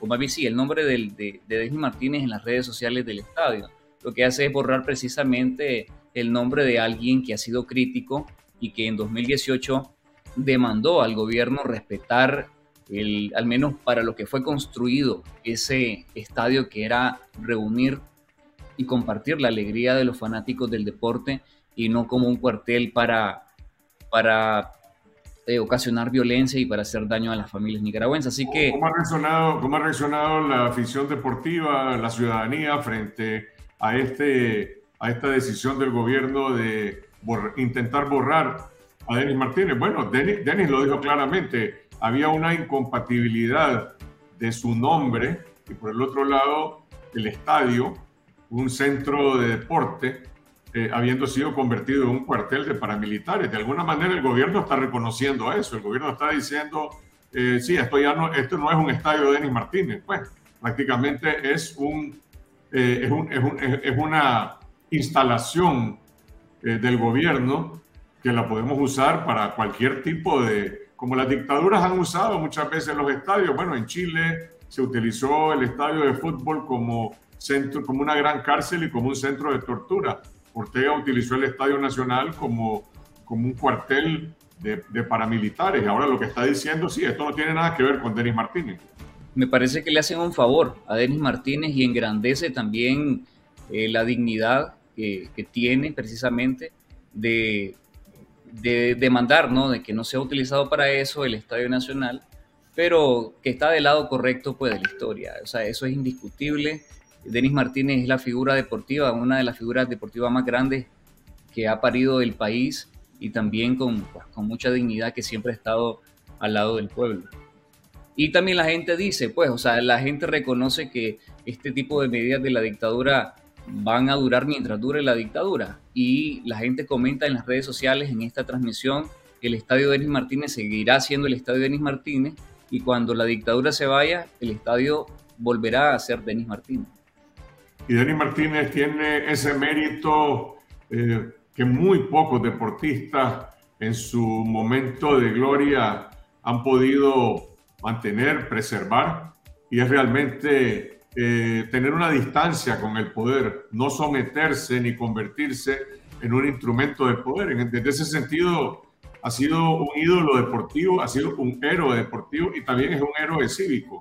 o más bien sí, el nombre de, de Martínez en las redes sociales del estadio. Lo que hace es borrar precisamente el nombre de alguien que ha sido crítico y que en 2018 demandó al gobierno respetar el, al menos para lo que fue construido ese estadio que era reunir y compartir la alegría de los fanáticos del deporte y no como un cuartel para, para eh, ocasionar violencia y para hacer daño a las familias nicaragüenses. Así que... ¿Cómo ha, reaccionado, ¿Cómo ha reaccionado la afición deportiva, la ciudadanía frente a, este, a esta decisión del gobierno de intentar borrar a Denis Martínez? Bueno, Denis, Denis lo dijo claramente, había una incompatibilidad de su nombre y por el otro lado el estadio, un centro de deporte eh, habiendo sido convertido en un cuartel de paramilitares. De alguna manera el gobierno está reconociendo eso, el gobierno está diciendo, eh, sí, esto ya no, esto no es un estadio de Denis Martínez, pues prácticamente es, un, eh, es, un, es, un, es, una instalación del gobierno que la podemos usar para cualquier tipo de, como las dictaduras han usado muchas veces los estadios, bueno, en Chile se utilizó el estadio de fútbol como centro, como una gran cárcel y como un centro de tortura. Ortega utilizó el Estadio Nacional como, como un cuartel de, paramilitares. Ahora lo que está diciendo, sí, esto no tiene nada que ver con Denis Martínez. Me parece que le hacen un favor a Denis Martínez y engrandece también eh, la dignidad que, tiene precisamente de, de demandar, ¿no? De que no sea utilizado para eso el Estadio Nacional, pero que está del lado correcto pues, de la historia. O sea, eso es indiscutible. Denis Martínez es la figura deportiva, una de las figuras deportivas más grandes que ha parido el país y también con, pues, con mucha dignidad que siempre ha estado al lado del pueblo. Y también la gente dice, pues, o sea, la gente reconoce que este tipo de medidas de la dictadura van a durar mientras dure la dictadura. Y la gente comenta en las redes sociales, en esta transmisión, que el estadio Denis Martínez seguirá siendo el estadio Denis Martínez y cuando la dictadura se vaya, el estadio volverá a ser Denis Martínez. Y Denis Martínez tiene ese mérito eh, que muy pocos deportistas en su momento de gloria han podido mantener, preservar. y es realmente eh, tener una distancia con el poder, no someterse ni convertirse en un instrumento de poder. Desde ese sentido, ha sido un ídolo deportivo, ha sido un héroe deportivo y también es un héroe cívico.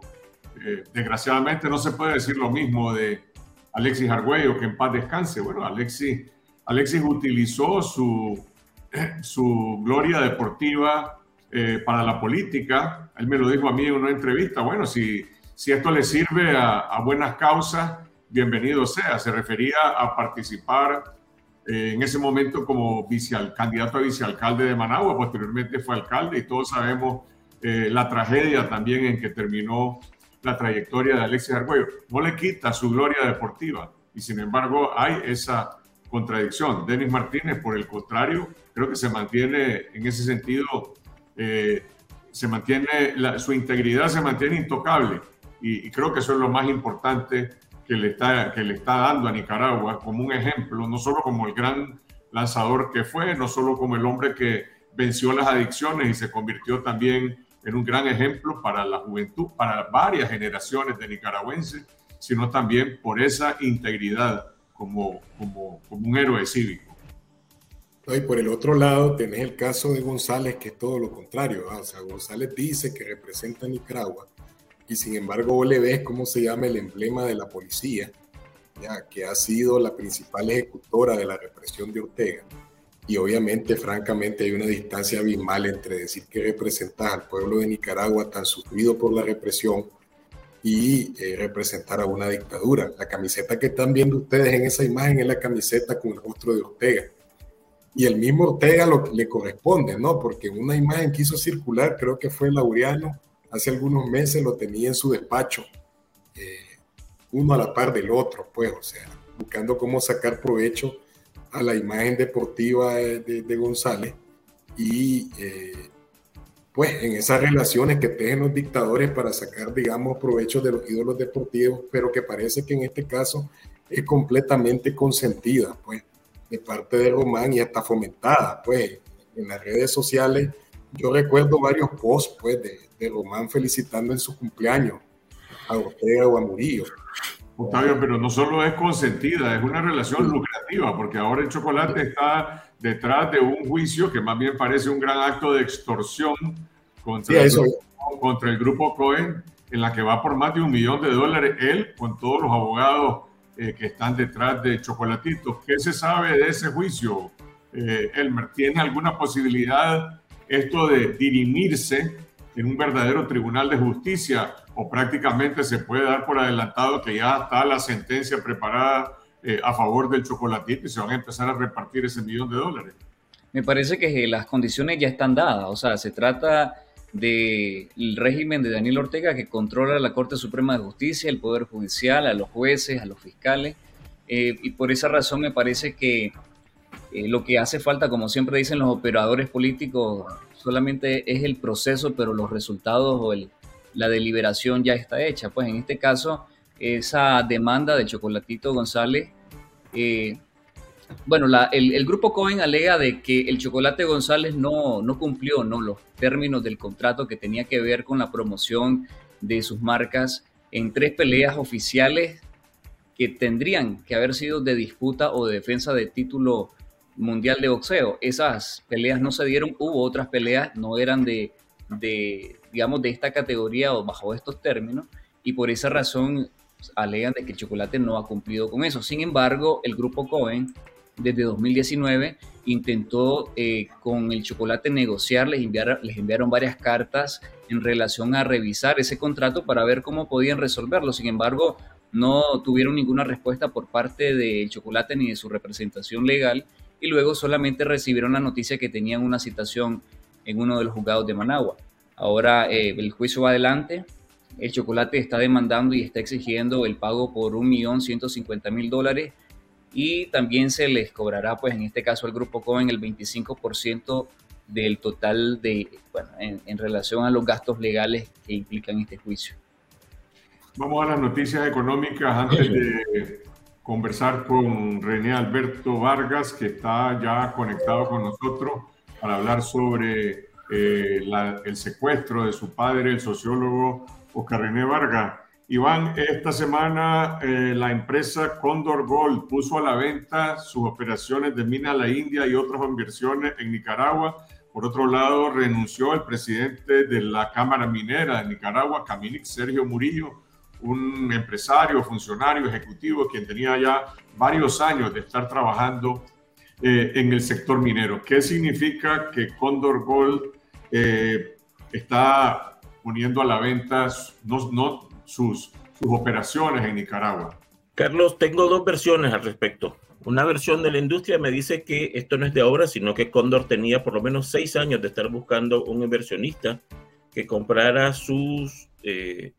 Eh, desgraciadamente no se puede decir lo mismo de Alexis Argüello, que en paz descanse. Bueno, Alexis, Alexis utilizó su, su gloria deportiva eh, para la política. Él me lo dijo a mí en una entrevista. Bueno, si, si esto le sirve a, a buenas causas, bienvenido sea. Se refería a participar eh, en ese momento como candidato a vicealcalde de Managua, posteriormente fue alcalde y todos sabemos eh, la tragedia también en que terminó la trayectoria de Alexis Argüello. No le quita su gloria deportiva y sin embargo hay esa contradicción. Denis Martínez, por el contrario, creo que se mantiene en ese sentido, eh, se mantiene, su integridad se mantiene intocable y, y creo que eso es lo más importante que le, está, que le está dando a Nicaragua como un ejemplo, no solo como el gran lanzador que fue, no solo como el hombre que venció las adicciones y se convirtió también en un gran ejemplo para la juventud, para varias generaciones de nicaragüenses, sino también por esa integridad como, como, como un héroe cívico. Y por el otro lado, tenés el caso de González, que es todo lo contrario. O sea, González dice que representa a Nicaragua, y sin embargo vos le ves cómo se llama el emblema de la policía, ya, que ha sido la principal ejecutora de la represión de Ortega. Y obviamente, francamente, hay una distancia abismal entre decir que representas al pueblo de Nicaragua tan sufrido por la represión y eh, representar a una dictadura. La camiseta que están viendo ustedes en esa imagen es la camiseta con el rostro de Ortega. Y el mismo Ortega lo, le corresponde, ¿no? Porque una imagen que hizo circular, creo que fue Laureano, hace algunos meses lo tenía en su despacho, eh, uno a la par del otro, pues, o sea, buscando cómo sacar provecho a la imagen deportiva de, González y eh, pues en esas relaciones que tejen los dictadores para sacar, digamos, provecho de los ídolos deportivos, pero que parece que en este caso es completamente consentida, pues, de parte de Román y hasta fomentada, pues, en las redes sociales. Yo recuerdo varios posts, pues, de, Román felicitando en su cumpleaños a Ortega o a Murillo. Octavio, pero no solo es consentida, es una relación lucrativa, porque ahora el chocolate está detrás de un juicio que más bien parece un gran acto de extorsión contra, el, grupo, contra el grupo Cohen, en la que va por más de un millón de dólares él con todos los abogados eh, que están detrás de Chocolatitos. ¿Qué se sabe de ese juicio, eh, Elmer? ¿Tiene alguna posibilidad esto de dirimirse en un verdadero tribunal de justicia o prácticamente se puede dar por adelantado que ya está la sentencia preparada eh, a favor del chocolatito y se van a empezar a repartir ese millón de dólares. Me parece que las condiciones ya están dadas, o sea, se trata del régimen de Daniel Ortega que controla la Corte Suprema de Justicia, el Poder Judicial, a los jueces, a los fiscales, eh, y por esa razón me parece que eh, lo que hace falta, como siempre dicen los operadores políticos, solamente es el proceso, pero los resultados o la deliberación ya está hecha. Pues en este caso, esa demanda de Chocolatito González, eh, bueno, el, grupo Cohen alega de que el Chocolate González no, no cumplió ¿no? los términos del contrato que tenía que ver con la promoción de sus marcas en tres peleas oficiales que tendrían que haber sido de disputa o de defensa de título mundial de boxeo. Esas peleas no se dieron, hubo otras peleas, no eran de, de, digamos, de esta categoría o bajo estos términos, y por esa razón alegan de que el chocolate no ha cumplido con eso. Sin embargo, el grupo Cohen desde 2019 intentó eh, con el chocolate negociar, les, les enviaron varias cartas en relación a revisar ese contrato para ver cómo podían resolverlo. Sin embargo, no tuvieron ninguna respuesta por parte del chocolate ni de su representación legal y luego solamente recibieron la noticia que tenían una citación en uno de los juzgados de Managua. Ahora eh, el juicio va adelante, el chocolate está demandando y está exigiendo el pago por 1.150.000 dólares y también se les cobrará, pues en este caso al Grupo Cohen, el 25% del total de, bueno, en, en, relación a los gastos legales que implican este juicio. Vamos a las noticias económicas antes de conversar con René Alberto Vargas, que está ya conectado con nosotros para hablar sobre eh, el secuestro de su padre, el sociólogo Oscar René Vargas. Iván, esta semana eh, la empresa Condor Gold puso a la venta sus operaciones de mina a la India y otras inversiones en Nicaragua. Por otro lado, renunció el presidente de la Cámara Minera de Nicaragua, Caminic Sergio Murillo, un empresario, funcionario, ejecutivo, quien tenía ya varios años de estar trabajando eh, en el sector minero. ¿Qué significa que Condor Gold eh, está poniendo a la venta sus operaciones en Nicaragua? Carlos, tengo dos versiones al respecto. Una versión de la industria me dice que esto no es de ahora, sino que Condor tenía por lo menos seis años de estar buscando un inversionista que comprara sus, eh,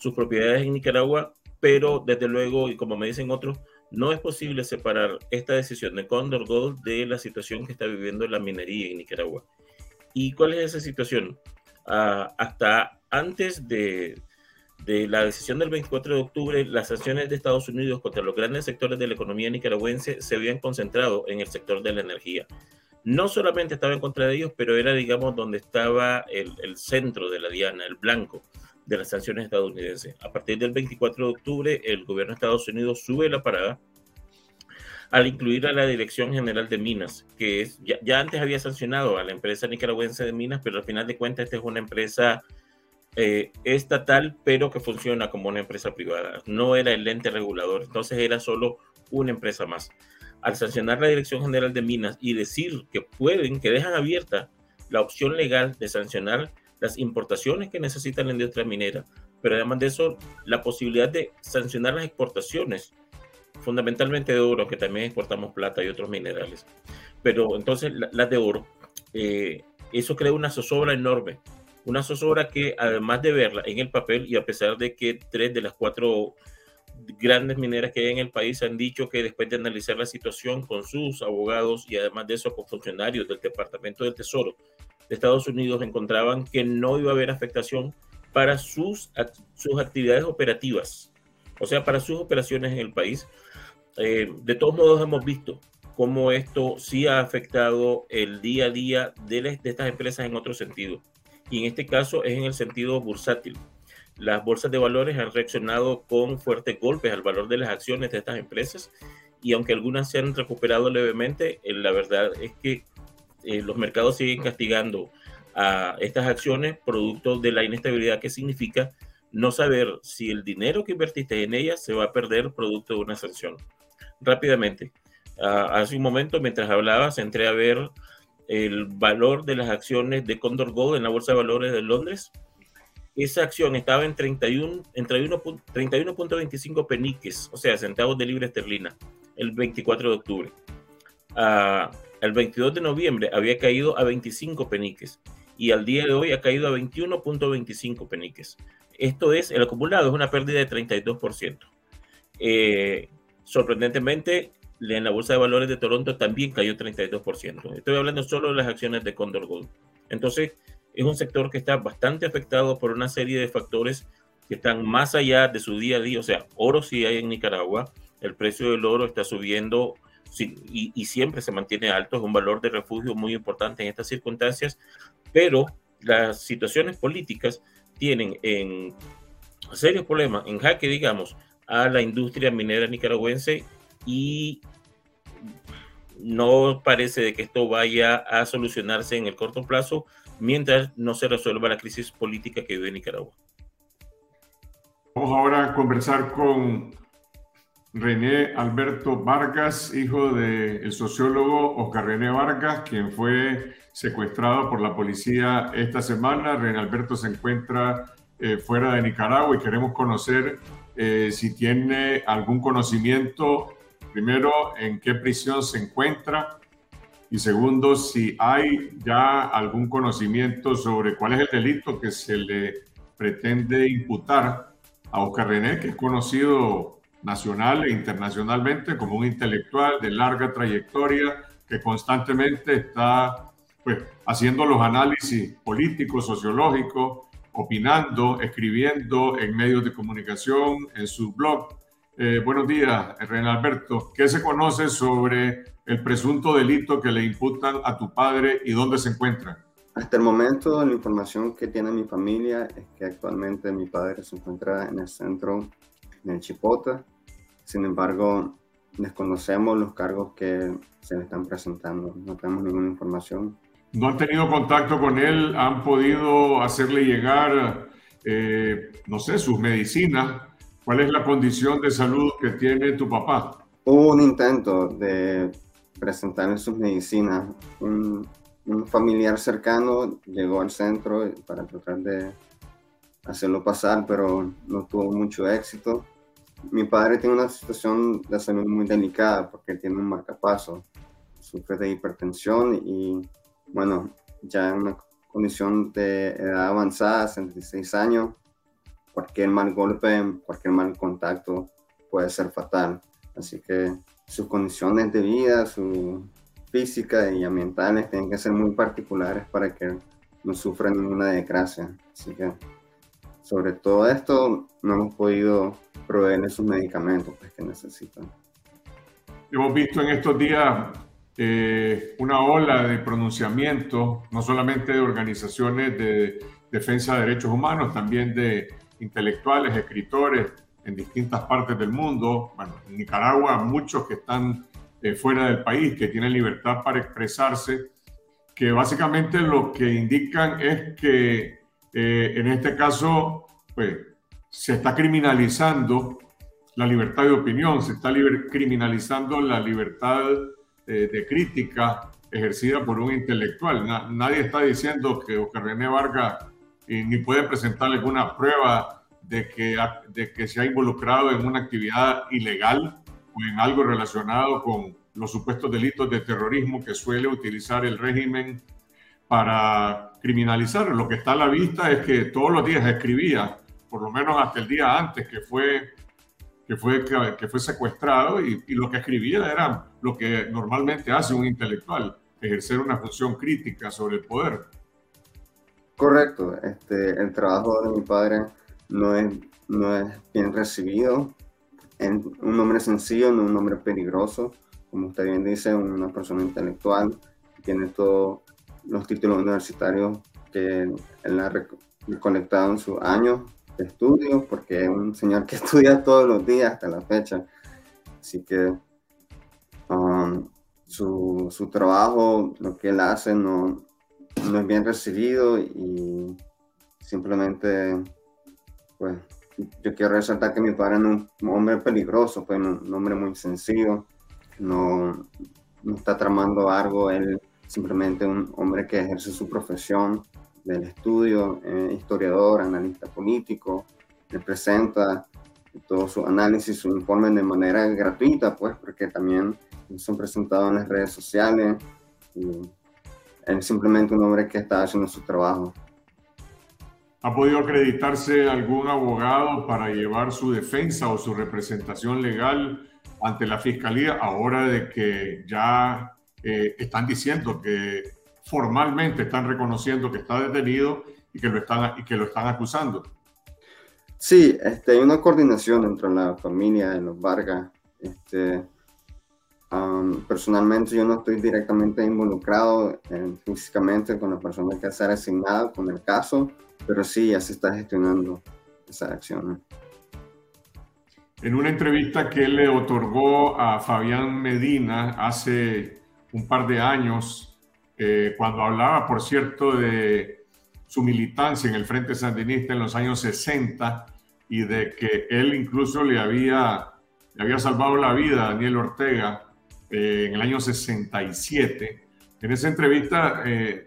sus propiedades en Nicaragua, pero desde luego, y como me dicen otros, no es posible separar esta decisión de Condor Gold de la situación que está viviendo la minería en Nicaragua. ¿Y cuál es esa situación? Ah, hasta antes de, de la decisión del 24 de octubre, las sanciones de Estados Unidos contra los grandes sectores de la economía nicaragüense se habían concentrado en el sector de la energía. No solamente estaba en contra de ellos, pero era, digamos, donde estaba el, el centro de la diana, el blanco de las sanciones estadounidenses. A partir del 24 de octubre, el gobierno de Estados Unidos sube la parada al incluir a la Dirección General de Minas, que es, ya, antes había sancionado a la empresa nicaragüense de minas, pero al final de cuentas esta es una empresa eh, estatal, pero que funciona como una empresa privada. No era el ente regulador, entonces era solo una empresa más. Al sancionar la Dirección General de Minas y decir que pueden, que dejan abierta la opción legal de sancionar las importaciones que necesita la industria minera, pero además de eso, la posibilidad de sancionar las exportaciones, fundamentalmente de oro, que también exportamos plata y otros minerales. Pero entonces las de oro, eh, eso crea una zozobra enorme una zozobra que además de verla en el papel y a pesar de que tres de las cuatro grandes mineras que hay en el país han dicho que después de analizar la situación con sus abogados y además de eso con funcionarios del Departamento del Tesoro de Estados Unidos encontraban que no iba a haber afectación para sus, sus actividades operativas, o sea, para sus operaciones en el país. Eh, de todos modos hemos visto cómo esto sí ha afectado el día a día de, de estas empresas en otro sentido y en este caso es en el sentido bursátil. Las bolsas de valores han reaccionado con fuertes golpes al valor de las acciones de estas empresas y aunque algunas se han recuperado levemente, eh, la verdad es que eh, los mercados siguen castigando a estas acciones producto de la inestabilidad que significa no saber si el dinero que invertiste en ellas se va a perder producto de una sanción. Rápidamente, ah, hace un momento mientras hablabas entré a ver el valor de las acciones de Condor Gold en la Bolsa de Valores de Londres. Esa acción estaba en 31, en 31.25 peniques, o sea, centavos de libra esterlina, el 24 de octubre. Ah, el 22 de noviembre había caído a 25 peniques y al día de hoy ha caído a 21.25 peniques. Esto es, el acumulado es una pérdida de 32%. Eh, sorprendentemente, en la bolsa de valores de Toronto también cayó 32%. Estoy hablando solo de las acciones de Condor Gold. Entonces, es un sector que está bastante afectado por una serie de factores que están más allá de su día a día. O sea, oro sí hay en Nicaragua, el precio del oro está subiendo y, y siempre se mantiene alto, es un valor de refugio muy importante en estas circunstancias, pero las situaciones políticas tienen en serios problemas, en jaque, digamos, a la industria minera nicaragüense y no parece de que esto vaya a solucionarse en el corto plazo mientras no se resuelva la crisis política que vive Nicaragua. Vamos ahora a conversar con René Alberto Vargas, hijo del sociólogo Oscar René Vargas, quien fue secuestrado por la policía esta semana. René Alberto se encuentra eh, fuera de Nicaragua y queremos conocer eh, si tiene algún conocimiento primero, en qué prisión se encuentra y segundo, si hay ya algún conocimiento sobre cuál es el delito que se le pretende imputar a Oscar René, que es conocido nacional e internacionalmente como un intelectual de larga trayectoria que constantemente está pues, haciendo los análisis políticos, sociológicos, opinando, escribiendo en medios de comunicación, en su blog. Eh, buenos días, René Alberto. ¿Qué se conoce sobre el presunto delito que le imputan a tu padre y dónde se encuentra? Hasta el momento, la información que tiene mi familia es que actualmente mi padre se encuentra en el centro en el Chipota. Sin embargo, desconocemos los cargos que se le están presentando. No tenemos ninguna información. ¿No han tenido contacto con él? ¿Han podido hacerle llegar, eh, no sé, sus medicinas? ¿Cuál es la condición de salud que tiene tu papá? Hubo un intento de presentarle sus medicinas. Un, un familiar cercano llegó al centro para tratar de hacerlo pasar, pero no tuvo mucho éxito. Mi padre tiene una situación de salud muy delicada porque tiene un marcapaso, sufre de hipertensión y, bueno, ya en una condición de edad avanzada, 66 años, cualquier mal golpe, cualquier mal contacto puede ser fatal. Así que sus condiciones de vida, su física y ambientales tienen que ser muy particulares para que no sufra ninguna desgracia. Así que sobre todo esto no hemos podido proveerle sus medicamentos pues, que necesitan. Hemos visto en estos días eh, una ola de pronunciamientos, no solamente de organizaciones de defensa de derechos humanos, también de intelectuales, escritores en distintas partes del mundo. Bueno, en Nicaragua muchos que están eh, fuera del país, que tienen libertad para expresarse, que básicamente lo que indican es que eh, en este caso, pues, se está criminalizando la libertad de opinión, se está criminalizando la libertad eh, de crítica ejercida por un intelectual. nadie está diciendo que Oscar René Vargas ni puede presentar alguna prueba de que, de que se ha involucrado en una actividad ilegal o en algo relacionado con los supuestos delitos de terrorismo que suele utilizar el régimen para criminalizar. Lo que está a la vista es que todos los días escribía, por lo menos hasta el día antes que fue, que fue, secuestrado, y, lo que escribía era lo que normalmente hace un intelectual, ejercer una función crítica sobre el poder. Correcto, este, el trabajo de mi padre no es, no es bien recibido. Es un hombre sencillo, no un hombre peligroso. Como usted bien dice, una persona intelectual, tiene todos los títulos universitarios que él ha recolectado en sus años de estudio, porque es un señor que estudia todos los días hasta la fecha. Así que um, su, su, trabajo, lo que él hace, no, no es bien recibido y simplemente pues yo quiero resaltar que mi padre es un hombre peligroso, pues un hombre muy sencillo, no, no está tramando algo, él simplemente un hombre que ejerce su profesión del estudio, eh, historiador, analista político, le presenta todo su análisis, su informe de manera gratuita, pues, porque también son presentados en las redes sociales. Y es simplemente un hombre que está haciendo su trabajo. ¿Ha podido acreditarse algún abogado para llevar su defensa o su representación legal ante la fiscalía ahora de que ya eh, están diciendo que formalmente están reconociendo que está detenido y que lo están, y que lo están acusando? Sí, este, hay una coordinación entre la familia de los Vargas. Este, personalmente yo no estoy directamente involucrado físicamente con la persona que ha sido asignada con el caso, pero sí, ya se está gestionando esa acción. En una entrevista que le otorgó a Fabián Medina hace un par de años, eh, cuando hablaba, por cierto, de su militancia en el Frente Sandinista en los años 60 y de que él incluso le había, le había salvado la vida a Daniel Ortega eh, en el año 67. En esa entrevista eh,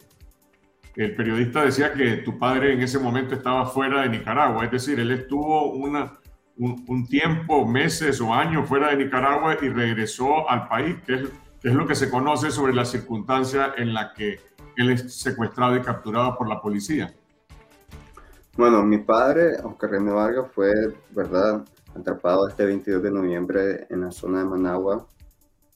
el periodista decía que tu padre en ese momento estaba fuera de Nicaragua, es decir, él estuvo una, un, tiempo, meses o años fuera de Nicaragua y regresó al país, que es, que es lo que se conoce sobre la circunstancia en la que él es secuestrado y capturado por la policía. Bueno, mi padre, Oscar René Vargas, fue, ¿verdad?, atrapado este 22 de noviembre en la zona de Managua,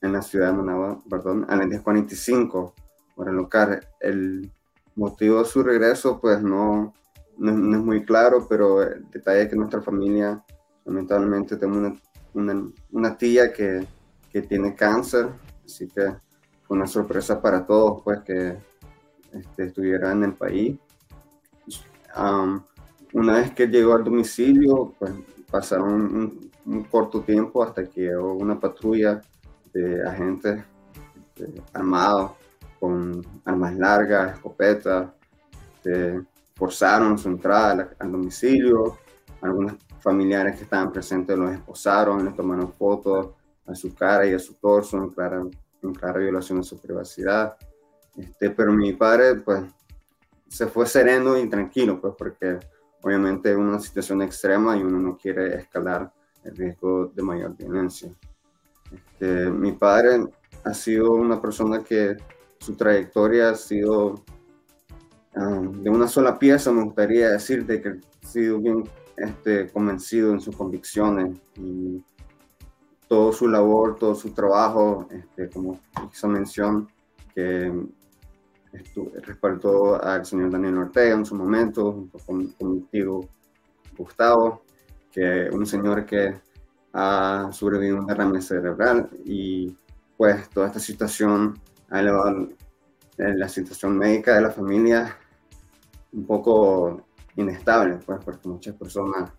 en la ciudad de Managua, perdón, a las 10.45 hora local. El motivo de su regreso, pues no, no, es muy claro, pero el detalle es que nuestra familia, lamentablemente, tenemos una, una, tía que, que, tiene cáncer, así que fue una sorpresa para todos, pues que este, estuviera en el país. una vez que llegó al domicilio, pues pasaron un, corto tiempo hasta que llegó una patrulla de agentes este, armados con armas largas, escopetas, forzaron su entrada al, domicilio. Algunos familiares que estaban presentes los esposaron, les tomaron fotos a su cara y a su torso en clara, en clara violación de su privacidad. Este, pero mi padre, pues, se fue sereno y tranquilo, pues, porque obviamente es una situación extrema y uno no quiere escalar el riesgo de mayor violencia. Este, mi padre ha sido una persona que su trayectoria ha sido um, de una sola pieza, me gustaría decir de que ha sido bien este, convencido en sus convicciones y todo su labor, todo su trabajo, este, como hizo mención, que respaldó al señor Daniel Ortega en su momento, junto con, con mi tío Gustavo, que un señor que ha sobrevivido a un derrame cerebral y pues toda esta situación ha elevado la situación médica de la familia un poco inestable, pues porque muchas personas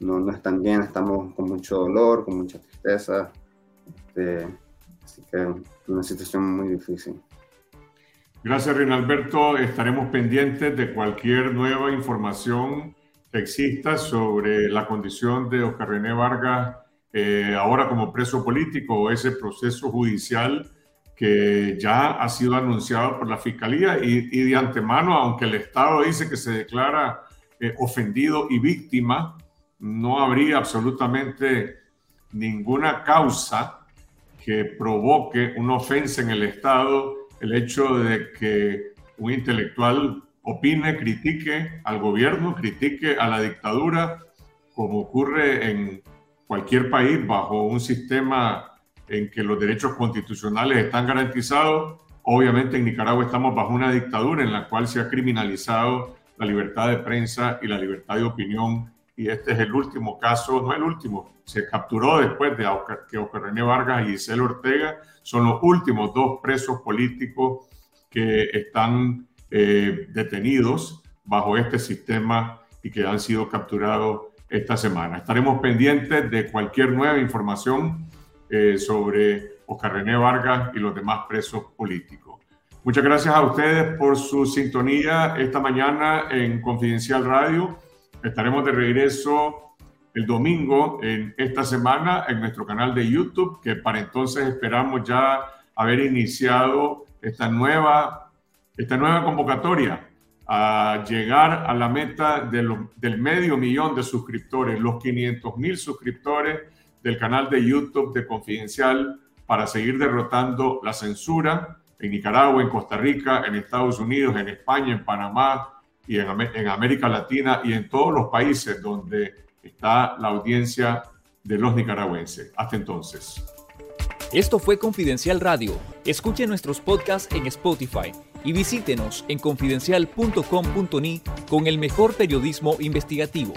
no, no están bien, estamos con mucho dolor, con mucha tristeza, este, así que una situación muy difícil. Gracias, Rinalberto. Estaremos pendientes de cualquier nueva información que exista sobre la condición de Oscar René Vargas eh, ahora como preso político o ese proceso judicial que ya ha sido anunciado por la Fiscalía y, de antemano, aunque el Estado dice que se declara eh, ofendido y víctima, no habría absolutamente ninguna causa que provoque una ofensa en el Estado el hecho de que un intelectual opine, critique al gobierno, critique a la dictadura, como ocurre en cualquier país bajo un sistema en que los derechos constitucionales están garantizados. Obviamente en Nicaragua estamos bajo una dictadura en la cual se ha criminalizado la libertad de prensa y la libertad de opinión. Y este es el último caso, no el último, se capturó después de que Oscar René Vargas y Giselle Ortega son los últimos dos presos políticos que están eh, detenidos bajo este sistema y que han sido capturados esta semana. Estaremos pendientes de cualquier nueva información eh, sobre Oscar René Vargas y los demás presos políticos. Muchas gracias a ustedes por su sintonía esta mañana en Confidencial Radio. Estaremos de regreso el domingo en esta semana en nuestro canal de YouTube, que para entonces esperamos ya haber iniciado esta nueva, esta nueva convocatoria a llegar a la meta del medio millón de suscriptores, los 500 mil suscriptores del canal de YouTube de Confidencial para seguir derrotando la censura en Nicaragua, en Costa Rica, en Estados Unidos, en España, en Panamá y en, en América Latina y en todos los países donde está la audiencia de los nicaragüenses. Hasta entonces. Esto fue Confidencial Radio. Escuche nuestros podcasts en Spotify y visítenos en confidencial.com.ni con el mejor periodismo investigativo.